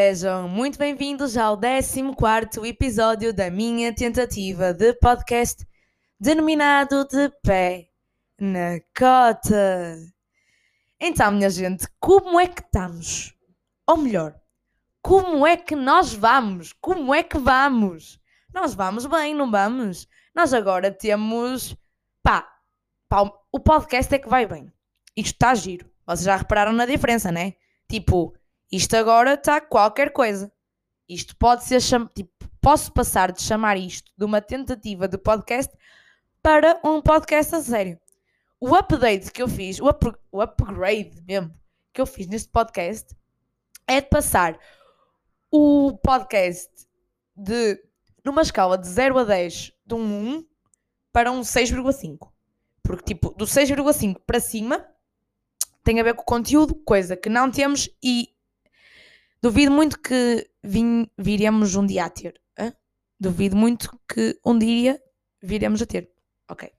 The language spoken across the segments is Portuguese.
Sejam muito bem-vindos ao 14 episódio da minha tentativa de podcast denominado De Pé na Cota. Então, minha gente, como é que estamos? Ou melhor, como é que nós vamos? Como é que vamos? Nós vamos bem, não vamos? Nós agora temos. Pá, pá o podcast é que vai bem. Isto está giro. Vocês já repararam na diferença, né? Tipo, isto agora está qualquer coisa. Isto pode ser. Tipo, posso passar de chamar isto de uma tentativa de podcast para um podcast a sério. O update que eu fiz, o, up... o upgrade mesmo que eu fiz neste podcast é de passar o podcast de numa escala de 0 a 10 de um 1 para um 6,5. Porque, tipo, do 6,5 para cima tem a ver com o conteúdo, coisa que não temos e Duvido muito que vin, viremos um dia a ter. Hein? Duvido muito que um dia viremos a ter. Ok.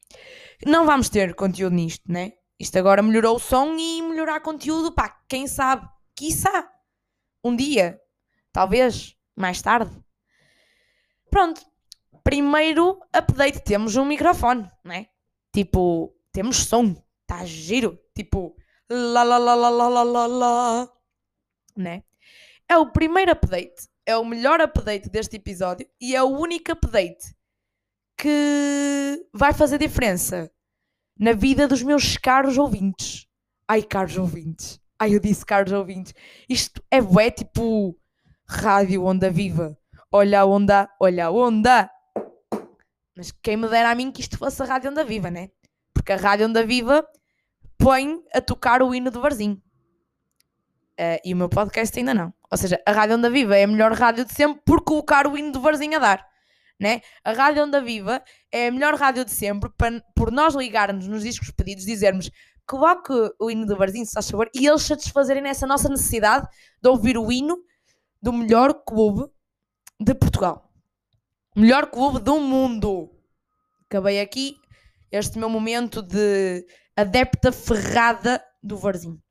Não vamos ter conteúdo nisto, né? Isto agora melhorou o som e melhorar conteúdo, pá, quem sabe? Quiçá. Um dia. Talvez. Mais tarde. Pronto. Primeiro update. Temos um microfone, né? Tipo, temos som. Tá giro. Tipo, la la la la la la la, Né? É o primeiro update. É o melhor update deste episódio e é o único update que vai fazer diferença na vida dos meus caros ouvintes. Ai, caros ouvintes. Ai, eu disse caros ouvintes. Isto é bué, tipo rádio onda viva. Olha a onda, olha a onda. Mas quem me dera a mim que isto fosse a rádio onda viva, né? Porque a rádio onda viva põe a tocar o hino do barzinho. Uh, e o meu podcast ainda não. Ou seja, a Rádio Onda Viva é a melhor rádio de sempre por colocar o hino do barzinho a dar né? A Rádio Onda Viva é a melhor rádio de sempre para, por nós ligarmos nos discos pedidos, dizermos coloque o hino do Barzinho, se faz favor, e eles satisfazerem essa nossa necessidade de ouvir o hino do melhor clube de Portugal. Melhor clube do mundo. Acabei aqui este meu momento de adepta ferrada do Varzinho.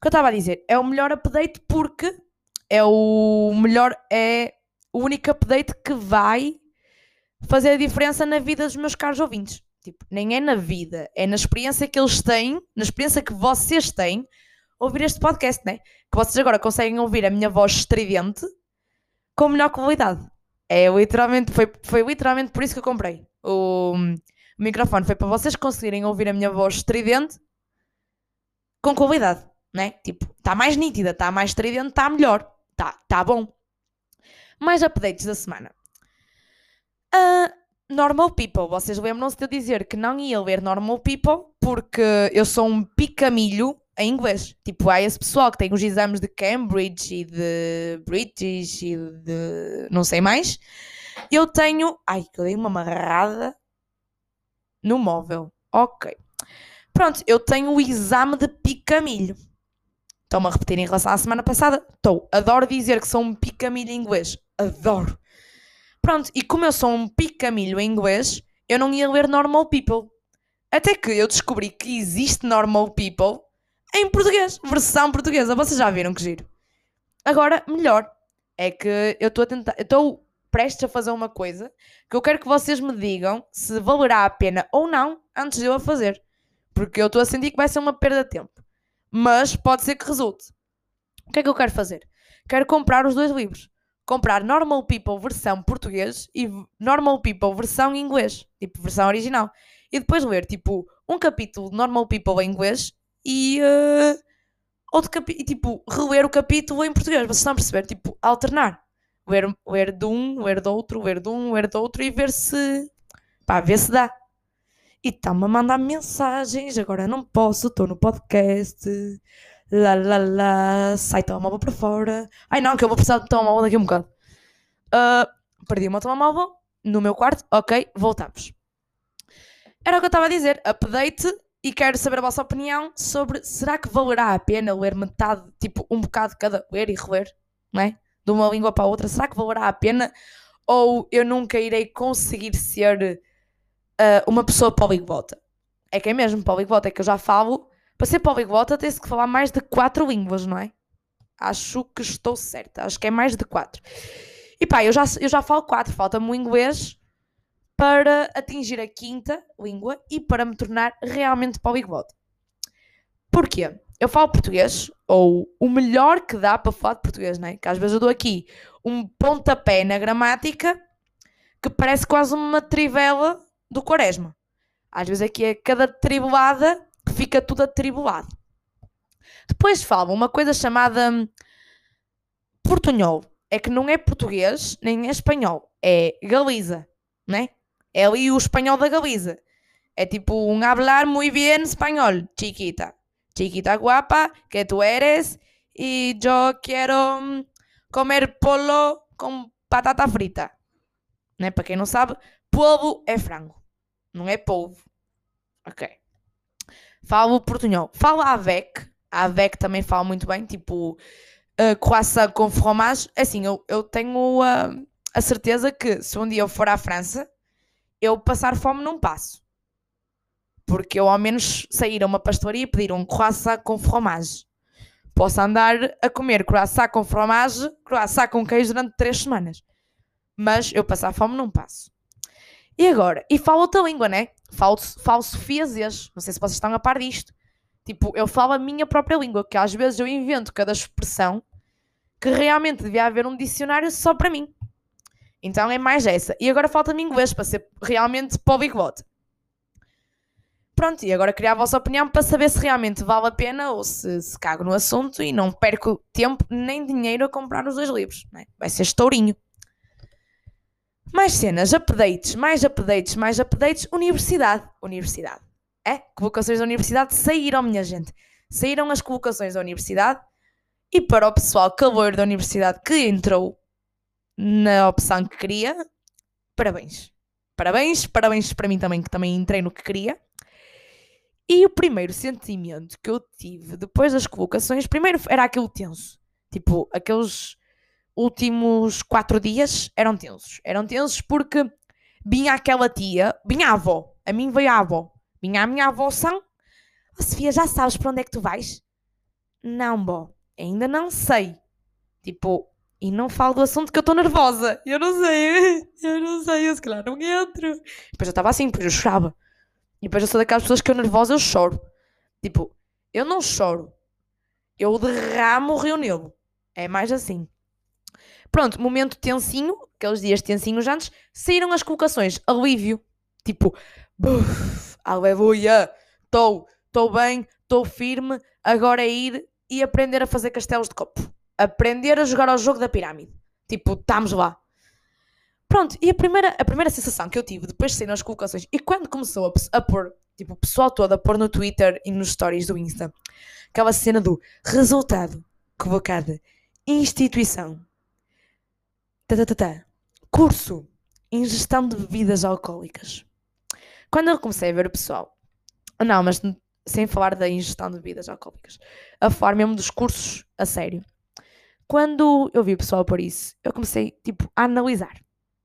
Que eu estava a dizer? É o melhor update porque é o melhor, é o único update que vai fazer a diferença na vida dos meus caros ouvintes. Tipo, nem é na vida, é na experiência que eles têm, na experiência que vocês têm, ouvir este podcast, né? Que vocês agora conseguem ouvir a minha voz estridente com melhor qualidade. É literalmente, foi, foi literalmente por isso que eu comprei. O microfone foi para vocês conseguirem ouvir a minha voz estridente com qualidade, né? Tipo, está mais nítida, está mais estridente, está melhor, está tá bom. Mais updates da semana. Uh, Normal People. Vocês lembram-se de eu dizer que não ia ler Normal People porque eu sou um picamilho em inglês. Tipo, há esse pessoal que tem os exames de Cambridge e de British e de não sei mais. Eu tenho. Ai, que eu dei uma amarrada no móvel. Ok. Pronto, eu tenho o exame de picamilho. Estão-me a repetir em relação à semana passada? Estou. Adoro dizer que sou um picamilho em inglês adoro. Pronto, e como eu sou um picamilho em inglês, eu não ia ler Normal People. Até que eu descobri que existe Normal People em português, versão portuguesa. Vocês já viram que giro? Agora, melhor, é que eu estou a tentar, estou prestes a fazer uma coisa que eu quero que vocês me digam se valerá a pena ou não antes de eu a fazer. Porque eu estou a sentir que vai ser uma perda de tempo. Mas pode ser que resulte. O que é que eu quero fazer? Quero comprar os dois livros comprar Normal People versão português e Normal People versão inglês, tipo versão original. E depois ler tipo um capítulo de Normal People em inglês e uh, outro capítulo, tipo, reler o capítulo em português. Vocês estão a perceber? Tipo, alternar. Ler, ler de um, ler do outro, ler de um, ler do outro e ver se. pá, ver se dá. E está-me a mandar mensagens, agora não posso, estou no podcast. Lá, lá, lá, sai telemóvel para fora. Ai não, que eu vou precisar de telemóvel daqui a um bocado. Uh, perdi o meu telemóvel no meu quarto. Ok, voltamos. Era o que eu estava a dizer. Update e quero saber a vossa opinião sobre será que valerá a pena ler metade, tipo um bocado cada, ler e reler, não é? De uma língua para a outra. Será que valerá a pena? Ou eu nunca irei conseguir ser uh, uma pessoa poliglota? É que é mesmo poliglota, é que eu já falo para ser poliglota tem-se que falar mais de quatro línguas, não é? Acho que estou certa. Acho que é mais de 4. E pá, eu já, eu já falo 4. Falta-me o inglês para atingir a quinta língua e para me tornar realmente polyglot. Porquê? Eu falo português, ou o melhor que dá para falar de português, né? Que às vezes eu dou aqui um pontapé na gramática que parece quase uma trivela do quaresma. Às vezes aqui é cada tribulada que fica tudo atribulado. Depois falo uma coisa chamada hum, portunhol. É que não é português nem é espanhol, é Galiza, né? É ali o espanhol da Galiza. É tipo um hablar muy bien espanhol, chiquita. Chiquita guapa, que tu eres, e eu quero hum, comer polo com batata frita. Né? Para quem não sabe, polvo é frango, não é polvo. Ok. Falo portunhol. Falo avec. A avec também falo muito bem, tipo uh, croissant com fromage. Assim, eu, eu tenho uh, a certeza que se um dia eu for à França eu passar fome não passo. Porque eu ao menos sair a uma pastelaria e pedir um croissant com fromage. Posso andar a comer croissant com fromage, croissant com queijo durante três semanas. Mas eu passar fome não passo. E agora? E falo outra língua, né? Falo, falo sofiazês. Não sei se vocês estão a par disto. Tipo, eu falo a minha própria língua, que às vezes eu invento cada expressão que realmente devia haver um dicionário só para mim. Então é mais essa. E agora falta-me inglês para ser realmente polyglot. Pronto, e agora queria a vossa opinião para saber se realmente vale a pena ou se, se cago no assunto e não perco tempo nem dinheiro a comprar os dois livros. Né? Vai ser estourinho. Mais cenas, updates, mais updates, mais updates. Universidade. Universidade. É? Colocações da universidade saíram, minha gente. Saíram as colocações da universidade. E para o pessoal calor da universidade que entrou na opção que queria. Parabéns. Parabéns, parabéns para mim também, que também entrei no que queria. E o primeiro sentimento que eu tive depois das colocações, primeiro era aquele tenso. Tipo, aqueles últimos quatro dias eram tensos. Eram tensos porque vinha aquela tia, vinha a avó, a mim veio a avó, vinha a minha avó são. Oh, Sofia, já sabes para onde é que tu vais? Não, bó, ainda não sei. Tipo, e não falo do assunto que eu estou nervosa. Eu não sei, eu não sei, eu se calhar não entro. Depois eu estava assim, depois eu chorava. E depois eu sou daquelas pessoas que eu nervosa eu choro. Tipo, eu não choro. Eu derramo o rio Nilo. É mais assim. Pronto, momento tensinho, aqueles dias tensinhos antes, saíram as colocações. Alívio. Tipo, buf, aleluia. Estou, estou bem, estou firme. Agora é ir e aprender a fazer castelos de copo aprender a jogar ao jogo da pirâmide. Tipo, estamos lá. Pronto, e a primeira, a primeira sensação que eu tive depois de sair nas colocações e quando começou a, a pôr, tipo, o pessoal todo a pôr no Twitter e nos stories do Insta, aquela cena do resultado colocada, instituição, tá, curso, ingestão de bebidas alcoólicas. Quando eu comecei a ver o pessoal, não, mas sem falar da ingestão de bebidas alcoólicas, a falar mesmo dos cursos a sério, quando eu vi o pessoal por isso, eu comecei tipo, a analisar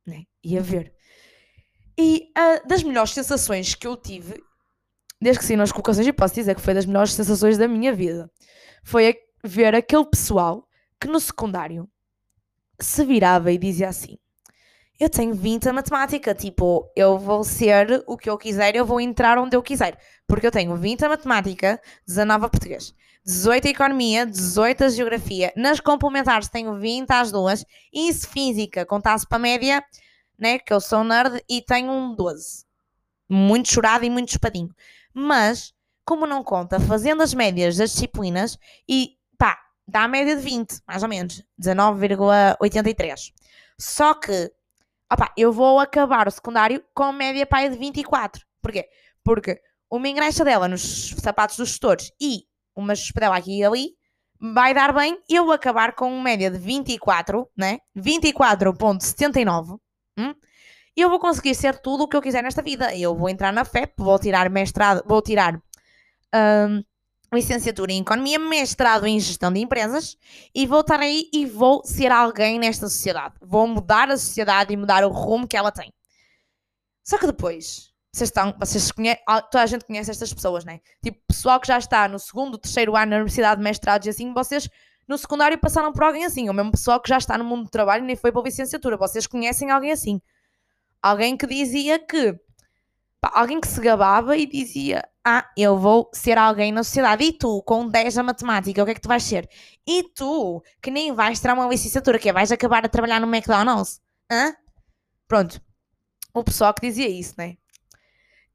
né? e a ver. E uh, das melhores sensações que eu tive, desde que saí nas colocações, e posso dizer que foi das melhores sensações da minha vida, foi ver aquele pessoal que no secundário se virava e dizia assim: Eu tenho 20 a matemática, tipo, eu vou ser o que eu quiser, eu vou entrar onde eu quiser, porque eu tenho 20 a matemática, 19 a português. 18 a Economia, 18 a Geografia. Nas complementares tenho 20 às duas. E isso física, contasse para a média, né? Que eu sou nerd e tenho um 12. Muito chorado e muito espadinho. Mas, como não conta, fazendo as médias das disciplinas e dá a média de 20, mais ou menos. 19,83. Só que, opá, eu vou acabar o secundário com média pá de 24. Porquê? Porque uma ingresso dela nos sapatos dos gestores e uma espedela aqui e ali, vai dar bem eu acabar com uma média de 24, né? 24.79. Hum? Eu vou conseguir ser tudo o que eu quiser nesta vida. Eu vou entrar na FEP, vou tirar mestrado, vou tirar hum, licenciatura em Economia, mestrado em Gestão de Empresas e vou estar aí e vou ser alguém nesta sociedade. Vou mudar a sociedade e mudar o rumo que ela tem. Só que depois vocês estão, vocês conhecem, toda a gente conhece estas pessoas, né? Tipo, pessoal que já está no segundo, terceiro ano na universidade, mestrados e assim, vocês no secundário passaram por alguém assim, o mesmo pessoal que já está no mundo do trabalho nem foi para a licenciatura. Vocês conhecem alguém assim? Alguém que dizia que. Alguém que se gabava e dizia: Ah, eu vou ser alguém na sociedade. E tu, com 10 a matemática, o que é que tu vais ser? E tu, que nem vais tirar uma licenciatura, que é, vais acabar a trabalhar no McDonald's? Hã? Pronto. O pessoal que dizia isso, né?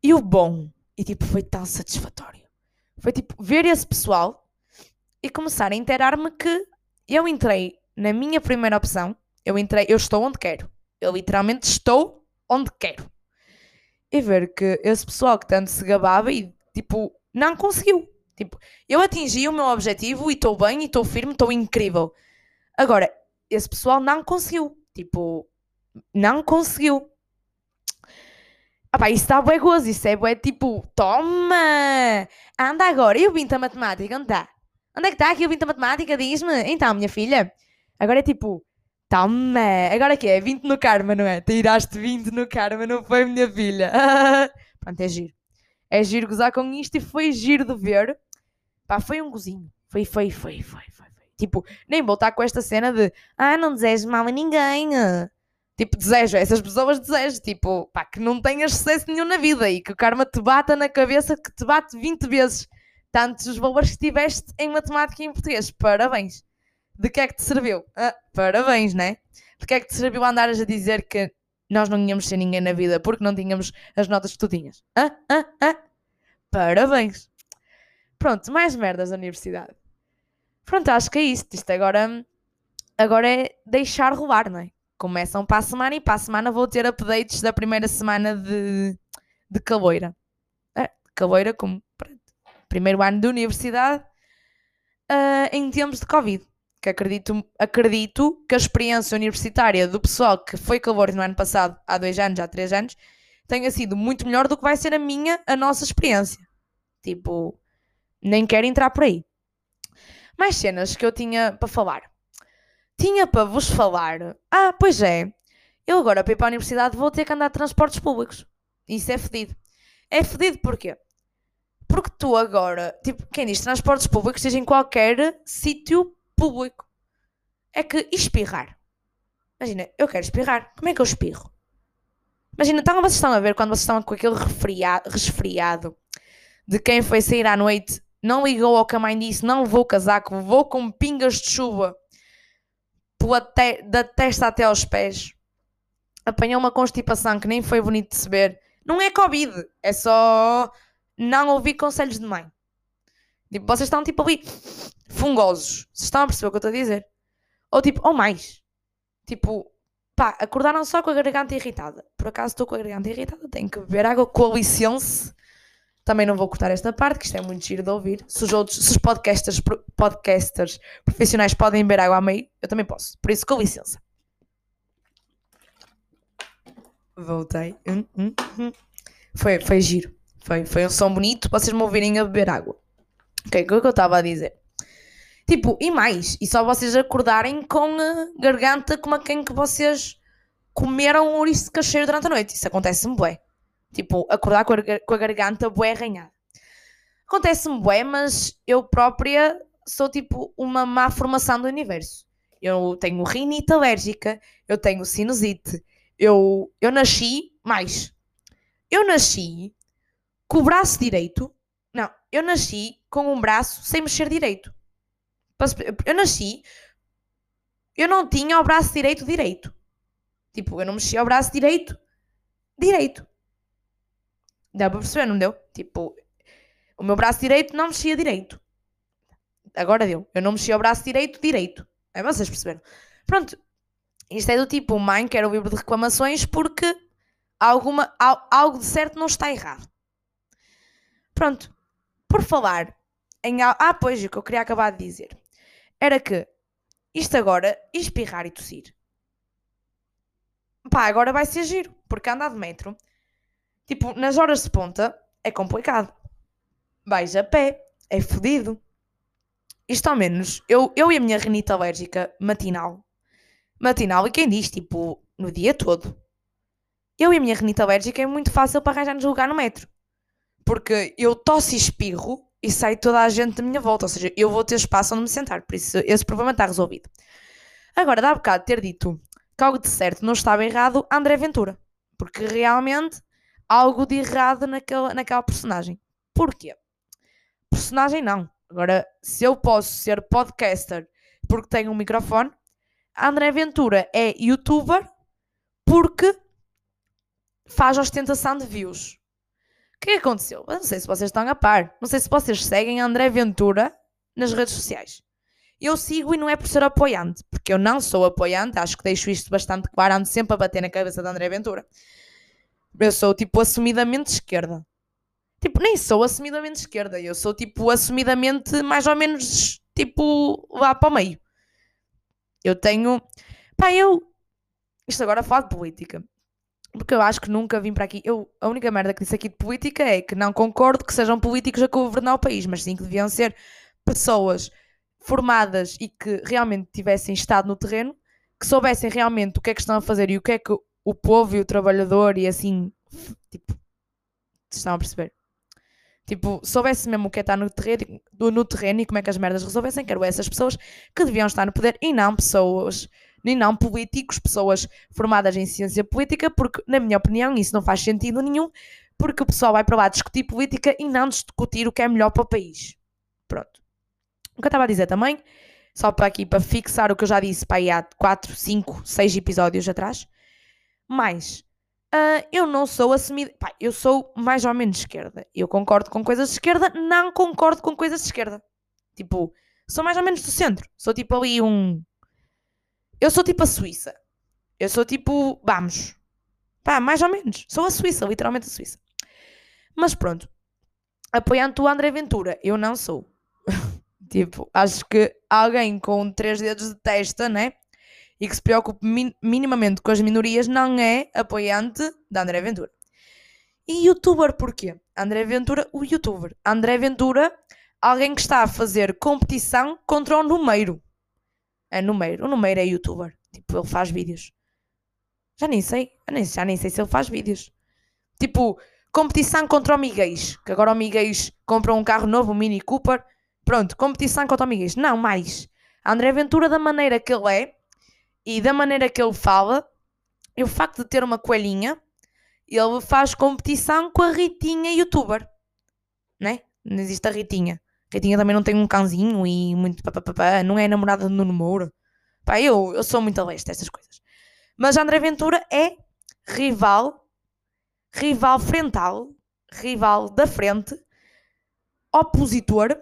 E o bom, e tipo, foi tão satisfatório. Foi tipo, ver esse pessoal e começar a inteirar-me que eu entrei na minha primeira opção. Eu entrei, eu estou onde quero. Eu literalmente estou onde quero. E ver que esse pessoal que tanto se gabava e, tipo, não conseguiu. Tipo, eu atingi o meu objetivo e estou bem, e estou firme, estou incrível. Agora, esse pessoal não conseguiu. Tipo, não conseguiu. Ah pá, isso está bué gozo, isso é bué tipo, toma, anda agora, e o 20 a matemática, onde está? Onde é que está aqui o 20 a matemática, diz-me? Então, minha filha, agora é tipo, Toma! Agora que é? 20 no karma, não é? Tiraste 20 no karma, não foi, minha filha? Pronto, é giro. É giro gozar com isto e foi giro de ver. Pá, foi um gozinho. Foi, foi, foi, foi, foi. foi. Tipo, nem vou estar com esta cena de ah, não desejo mal a ninguém. Tipo, desejo, essas pessoas desejo, tipo, pá, que não tenhas sucesso nenhum na vida e que o karma te bata na cabeça, que te bate 20 vezes tantos os valores que tiveste em matemática e em português. Parabéns de que é que te serviu? Ah, parabéns, né? De que é que te serviu andares a dizer que nós não íamos ser ninguém na vida porque não tínhamos as notas que tu tinhas? Ah, ah, ah. Parabéns. Pronto, mais merdas da universidade. Pronto, acho que é isso. Isto agora, agora é deixar rolar, não é? Começam para a semana e para a semana vou ter updates da primeira semana de, de Caloira. É, Caloira como pronto, primeiro ano de universidade uh, em tempos de Covid que acredito, acredito que a experiência universitária do pessoal que foi calor no ano passado, há dois anos, há três anos, tenha sido muito melhor do que vai ser a minha, a nossa experiência. Tipo, nem quero entrar por aí. Mais cenas que eu tinha para falar. Tinha para vos falar. Ah, pois é. Eu agora para ir para a universidade vou ter que andar de transportes públicos. Isso é fedido. É fedido porquê? Porque tu agora, tipo, quem diz transportes públicos, seja em qualquer sítio público. É que espirrar. Imagina, eu quero espirrar. Como é que eu espirro? Imagina, então vocês estão a ver quando vocês estão com aquele resfriado de quem foi sair à noite, não ligou ao que a mãe disse, não levou o casaco, vou com pingas de chuva te da testa até aos pés. Apanhou uma constipação que nem foi bonito de se ver. Não é Covid, é só não ouvir conselhos de mãe. Tipo, vocês estão tipo ali fungosos. Vocês estão a perceber o que eu estou a dizer? Ou tipo, ou mais. Tipo, pá, acordaram só com a garganta irritada. Por acaso estou com a garganta irritada, tenho que beber água com licença. Também não vou cortar esta parte, que isto é muito giro de ouvir. Se os, outros, se os podcasters, podcasters profissionais podem beber água a meio, eu também posso. Por isso, com licença. Voltei. Hum, hum, hum. Foi, foi giro. Foi, foi um som bonito vocês me ouvirem a beber água. Ok, o que é que eu estava a dizer? Tipo, e mais, e só vocês acordarem com a garganta como a quem que vocês comeram um ouriço de cacheiro durante a noite. Isso acontece-me bué. Tipo, acordar com a, com a garganta bué arranhada. Acontece-me bué, mas eu própria sou tipo uma má formação do universo. Eu tenho rinite alérgica, eu tenho sinusite, eu, eu nasci mais. Eu nasci com o braço direito. Não, eu nasci com um braço sem mexer direito. Eu nasci, eu não tinha o braço direito direito. Tipo, eu não mexia o braço direito direito. Dá para perceber, não deu? Tipo, o meu braço direito não mexia direito. Agora deu. Eu não mexia o braço direito direito. É vocês perceberam? Pronto. Isto é do tipo, mãe, quero o livro de reclamações porque alguma, algo de certo não está errado. Pronto. Por falar em. Ah, pois, o que eu queria acabar de dizer era que isto agora, espirrar e tossir, pá, agora vai ser giro, porque andar de metro, tipo, nas horas de ponta, é complicado. Vais a pé, é fodido. Isto ao menos, eu, eu e a minha renita alérgica matinal, matinal, e quem diz, tipo, no dia todo, eu e a minha renita alérgica é muito fácil para arranjar-nos lugar no metro. Porque eu tosse e espirro e sai toda a gente da minha volta. Ou seja, eu vou ter espaço onde me sentar. Por isso, esse problema está resolvido. Agora, dá bocado ter dito que algo de certo não estava errado, André Ventura. Porque realmente algo de errado naquela, naquela personagem. Porquê? Personagem não. Agora, se eu posso ser podcaster porque tenho um microfone, André Ventura é youtuber porque faz ostentação de views. O que, aconteceu? Eu não sei se vocês estão a par. Não sei se vocês seguem André Ventura nas redes sociais. Eu sigo e não é por ser apoiante, porque eu não sou apoiante, acho que deixo isto bastante claro, ando sempre a bater na cabeça de André Ventura. Eu sou tipo assumidamente esquerda. Tipo, nem sou assumidamente esquerda, eu sou tipo assumidamente mais ou menos tipo lá para o meio. Eu tenho. Pá, eu. Isto agora falo de política. Porque eu acho que nunca vim para aqui. Eu, a única merda que disse aqui de política é que não concordo que sejam políticos a governar o país, mas sim que deviam ser pessoas formadas e que realmente tivessem estado no terreno, que soubessem realmente o que é que estão a fazer e o que é que o povo e o trabalhador e assim, tipo, estão a perceber? Tipo, soubesse mesmo o que é estar no terreno, no terreno e como é que as merdas resolvessem, quero essas pessoas que deviam estar no poder e não pessoas, nem não políticos, pessoas formadas em ciência política, porque, na minha opinião, isso não faz sentido nenhum, porque o pessoal vai para lá discutir política e não discutir o que é melhor para o país. Pronto. O que eu estava a dizer também, só para aqui, para fixar o que eu já disse para aí há 4, 5, 6 episódios atrás, mas Uh, eu não sou assumida. Pá, eu sou mais ou menos esquerda. Eu concordo com coisas de esquerda, não concordo com coisas de esquerda. Tipo, sou mais ou menos do centro. Sou tipo ali um. Eu sou tipo a Suíça. Eu sou tipo. Vamos. Pá, mais ou menos. Sou a Suíça, literalmente a Suíça. Mas pronto. Apoiando o André Ventura, eu não sou. tipo, acho que alguém com três dedos de testa, né? e que se preocupe min minimamente com as minorias não é apoiante da André Ventura. E youtuber porquê? André Ventura, o youtuber. André Ventura, alguém que está a fazer competição contra o Numeiro. É Numeiro. O Numeiro é youtuber. Tipo, ele faz vídeos. Já nem sei. Já nem, já nem sei se ele faz vídeos. Tipo, competição contra o Miguel. Que agora o Miguel compra um carro novo, um Mini Cooper. Pronto, competição contra o Miguel. Não, mais. André Ventura, da maneira que ele é, e da maneira que ele fala, e o facto de ter uma coelhinha, ele faz competição com a Ritinha youtuber. Né? Não existe a Ritinha. A Ritinha também não tem um cãozinho e muito papapá, não é namorada do Nuno Moura. Pá, eu, eu sou muito a leste destas coisas. Mas André Ventura é rival, rival frontal, rival da frente, opositor,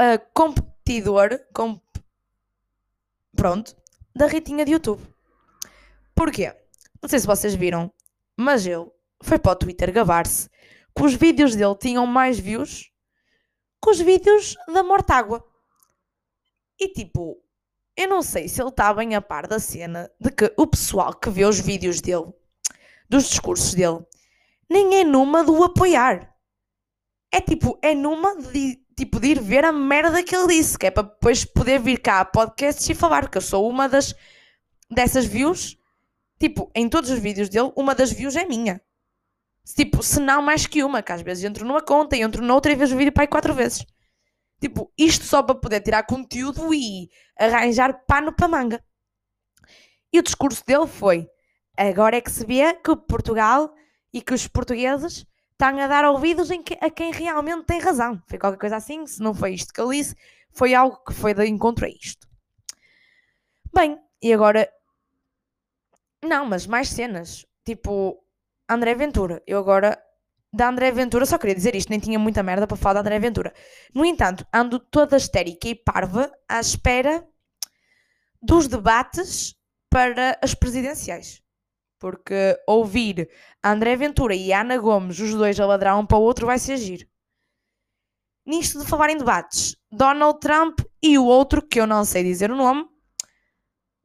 uh, competidor, com... pronto, da Ritinha de YouTube. Porquê? Não sei se vocês viram, mas ele foi para o Twitter gabar-se que os vídeos dele tinham mais views que os vídeos da Mortágua. E tipo, eu não sei se ele está bem a par da cena de que o pessoal que vê os vídeos dele, dos discursos dele, nem é numa do apoiar. É tipo, é numa de tipo, de ir ver a merda que ele disse, que é para depois poder vir cá a podcasts e falar, que eu sou uma das dessas views, tipo, em todos os vídeos dele, uma das views é minha. Tipo, se não mais que uma, que às vezes entro numa conta e entro noutra e vejo o vídeo para aí quatro vezes. Tipo, isto só para poder tirar conteúdo e arranjar pano para manga. E o discurso dele foi: agora é que se vê que Portugal e que os portugueses estão a dar ouvidos que, a quem realmente tem razão. Foi qualquer coisa assim, se não foi isto que ele disse, foi algo que foi de encontro a isto. Bem, e agora. Não, mas mais cenas. Tipo, André Ventura. Eu agora. Da André Ventura, só queria dizer isto, nem tinha muita merda para falar da André Ventura. No entanto, ando toda histérica e parva à espera dos debates para as presidenciais. Porque ouvir André Ventura e Ana Gomes, os dois a ladrar um para o outro, vai ser agir. Nisto de falar em debates, Donald Trump e o outro, que eu não sei dizer o nome,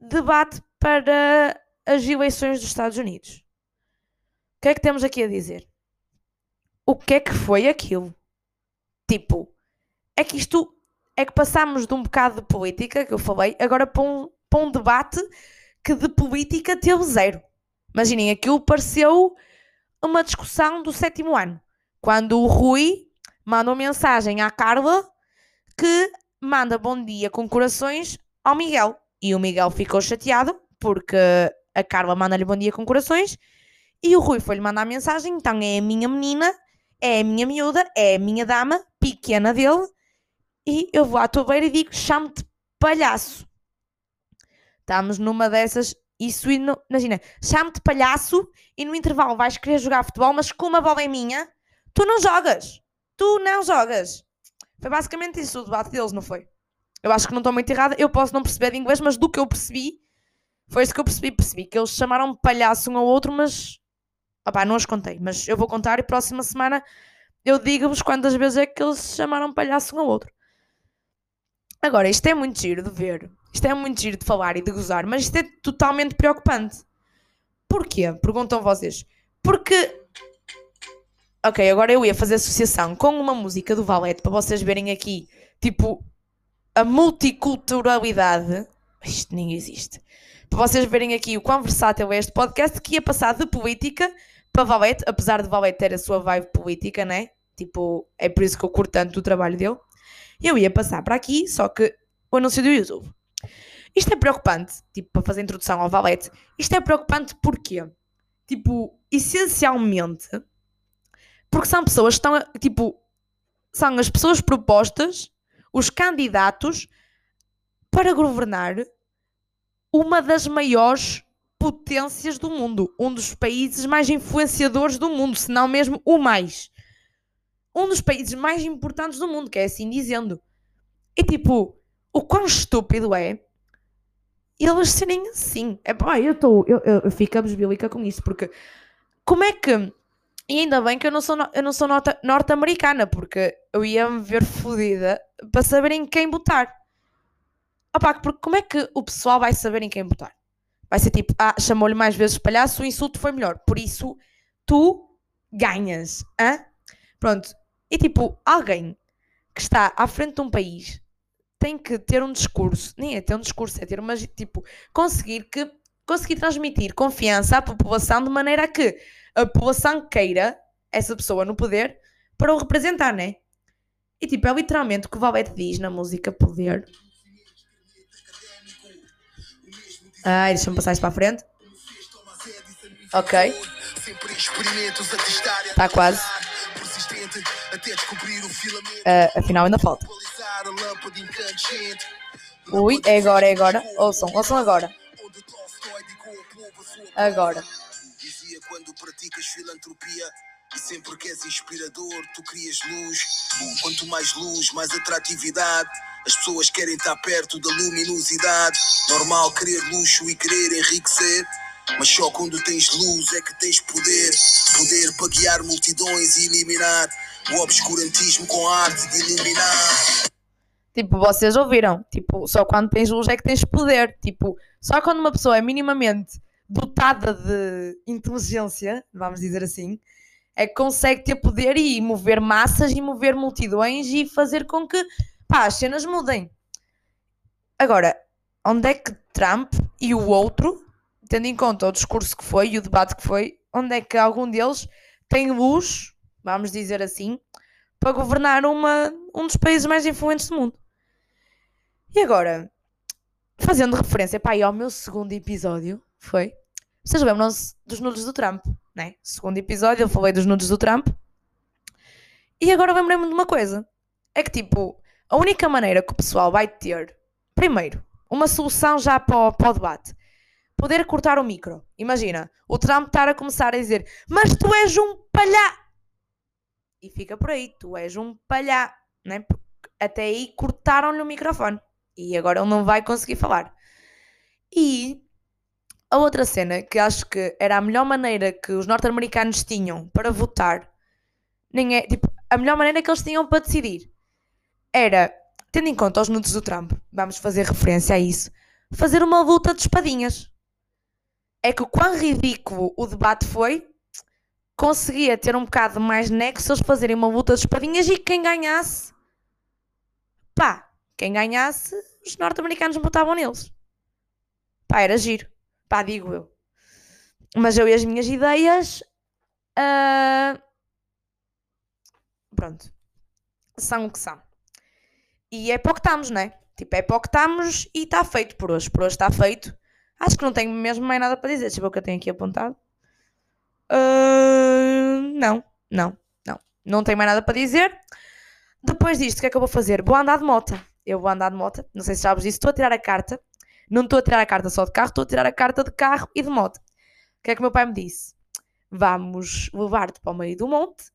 debate para as eleições dos Estados Unidos. Que é que temos aqui a dizer? O que é que foi aquilo? Tipo, é que isto é que passamos de um bocado de política, que eu falei, agora para um, para um debate que de política teve zero. Imaginem, aquilo pareceu uma discussão do sétimo ano, quando o Rui manda uma mensagem à Carla que manda bom dia com corações ao Miguel. E o Miguel ficou chateado porque a Carla manda-lhe bom dia com corações e o Rui foi-lhe mandar a mensagem. Então é a minha menina, é a minha miúda, é a minha dama pequena dele. E eu vou à tua beira e digo: chame-te palhaço. Estamos numa dessas. Isso, imagina, chame-te palhaço e no intervalo vais querer jogar futebol, mas como a bola é minha, tu não jogas. Tu não jogas. Foi basicamente isso o debate deles, não foi? Eu acho que não estou muito errada. Eu posso não perceber de inglês, mas do que eu percebi, foi isso que eu percebi. Percebi que eles chamaram palhaço um ao outro, mas. Opá, não os contei. Mas eu vou contar e próxima semana eu digo-vos quantas vezes é que eles chamaram palhaço um ao outro. Agora, isto é muito giro de ver. Isto é muito giro de falar e de gozar, mas isto é totalmente preocupante. Porquê? Perguntam vocês. Porque. Ok, agora eu ia fazer associação com uma música do Valete para vocês verem aqui, tipo, a multiculturalidade. Isto nem existe. Para vocês verem aqui o quão versátil é este podcast, que ia passar de política para Valete, apesar de Valete ter a sua vibe política, né? Tipo, é por isso que eu curto tanto o trabalho dele. Eu ia passar para aqui, só que o anúncio do YouTube. Isto é preocupante, tipo, para fazer introdução ao Valete. Isto é preocupante porque, tipo, essencialmente, porque são pessoas que estão, tipo, são as pessoas propostas, os candidatos para governar uma das maiores potências do mundo, um dos países mais influenciadores do mundo, se não mesmo o mais. Um dos países mais importantes do mundo, que é assim dizendo. E tipo, o quão estúpido é eles serem assim. É pá, eu estou. Eu, eu, eu fico com isso, porque como é que. E ainda bem que eu não sou, eu não sou norte-americana, porque eu ia me ver fodida para saber em quem votar. Opá, porque como é que o pessoal vai saber em quem votar? Vai ser tipo, ah, chamou-lhe mais vezes palhaço, o insulto foi melhor. Por isso, tu ganhas. Hã? Pronto. E tipo, alguém que está à frente de um país tem que ter um discurso, nem é ter um discurso, é ter uma, tipo, conseguir que, conseguir transmitir confiança à população de maneira a que a população queira essa pessoa no poder para o representar, né? E tipo, é literalmente o que o Valete diz na música Poder. Ai, deixa-me passar isto para a frente. Ok. Está quase. Uh, afinal, ainda falta. Ui, é agora, é agora. Ouçam, ouçam agora. Agora. Dizia quando praticas filantropia e sempre que és inspirador, tu crias luz. Quanto mais luz, mais atratividade. As pessoas querem estar perto da luminosidade. Normal querer luxo e querer enriquecer. Mas só quando tens luz é que tens poder. Poder para guiar multidões e eliminar o obscurantismo com a arte de iluminar. Tipo, vocês ouviram. Tipo, só quando tens luz é que tens poder. Tipo, só quando uma pessoa é minimamente dotada de inteligência, vamos dizer assim, é que consegue ter poder e mover massas e mover multidões e fazer com que pá, as cenas mudem. Agora, onde é que Trump e o outro, tendo em conta o discurso que foi e o debate que foi, onde é que algum deles tem luz, vamos dizer assim, para governar uma, um dos países mais influentes do mundo? E agora, fazendo referência pá, ao meu segundo episódio, foi. Vocês lembram-se dos nudes do Trump, né? Segundo episódio, eu falei dos nudes do Trump. E agora lembrei-me de uma coisa. É que, tipo, a única maneira que o pessoal vai ter, primeiro, uma solução já para o, para o debate, poder cortar o micro. Imagina, o Trump estar a começar a dizer: Mas tu és um palhá! E fica por aí, tu és um palhá, né? Até aí cortaram-lhe o microfone e agora ele não vai conseguir falar. E a outra cena que acho que era a melhor maneira que os norte-americanos tinham para votar, nem é tipo a melhor maneira que eles tinham para decidir era, tendo em conta os nudes do Trump, vamos fazer referência a isso, fazer uma luta de espadinhas. É que o quão ridículo o debate foi, conseguia ter um bocado mais nexo eles fazerem uma luta de espadinhas e quem ganhasse, pá, quem ganhasse, os norte-americanos votavam neles. Pá, era giro. Pá, digo eu. Mas eu e as minhas ideias. Uh... Pronto. são o que são. E é para o que estamos, não é? Tipo, é para o que estamos e está feito por hoje. Por hoje está feito. Acho que não tenho mesmo mais nada para dizer. Deixa eu ver o que eu tenho aqui apontado. Uh, não, não, não. Não tenho mais nada para dizer. Depois disto, o que é que eu vou fazer? Vou andar de moto. Eu vou andar de moto. Não sei se sabes disso. Estou a tirar a carta. Não estou a tirar a carta só de carro, estou a tirar a carta de carro e de moto. O que é que meu pai me disse? Vamos levar-te para o meio do monte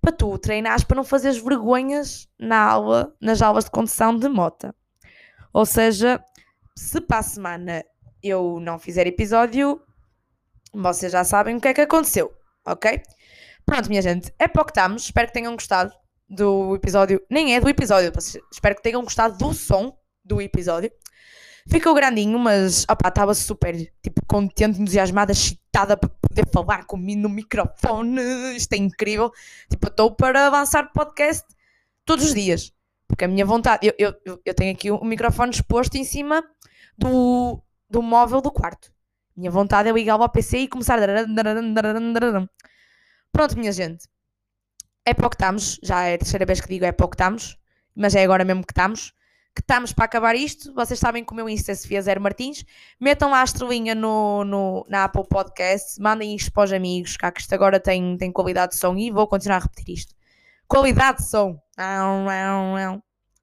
para tu treinares para não fazeres vergonhas na aula, nas aulas de condução de moto. Ou seja, se para a semana eu não fizer episódio, vocês já sabem o que é que aconteceu, ok? Pronto, minha gente, é para o que estamos. Espero que tenham gostado do episódio. Nem é do episódio, espero que tenham gostado do som do episódio. Ficou grandinho, mas estava super tipo, contente, entusiasmada, excitada para poder falar comigo no microfone. Isto é incrível. Tipo, estou para avançar podcast todos os dias. Porque a minha vontade. Eu, eu, eu tenho aqui o microfone exposto em cima do, do móvel do quarto. Minha vontade é ligar ao PC e começar. Pronto, minha gente. É para o que estamos. Já é a terceira vez que digo é para o que estamos. Mas é agora mesmo que estamos. Que estamos para acabar isto. Vocês sabem que o meu Insta é Sofia Zero Martins. Metam lá a estrelinha no, no, na Apple Podcast. Mandem isto para os amigos. Cá que isto agora tem, tem qualidade de som. E vou continuar a repetir isto. Qualidade de som.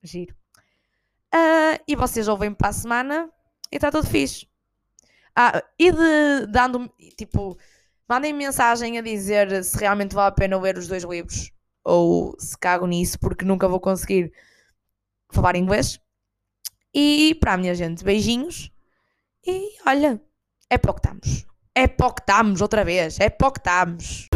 Giro. Uh, e vocês ouvem para a semana e está tudo fixe. Ah, e de dando tipo, mandem mensagem a dizer se realmente vale a pena ler os dois livros ou se cago nisso porque nunca vou conseguir falar inglês. E para a minha gente, beijinhos. E olha, é para que estamos. É para que estamos outra vez. É para que estamos.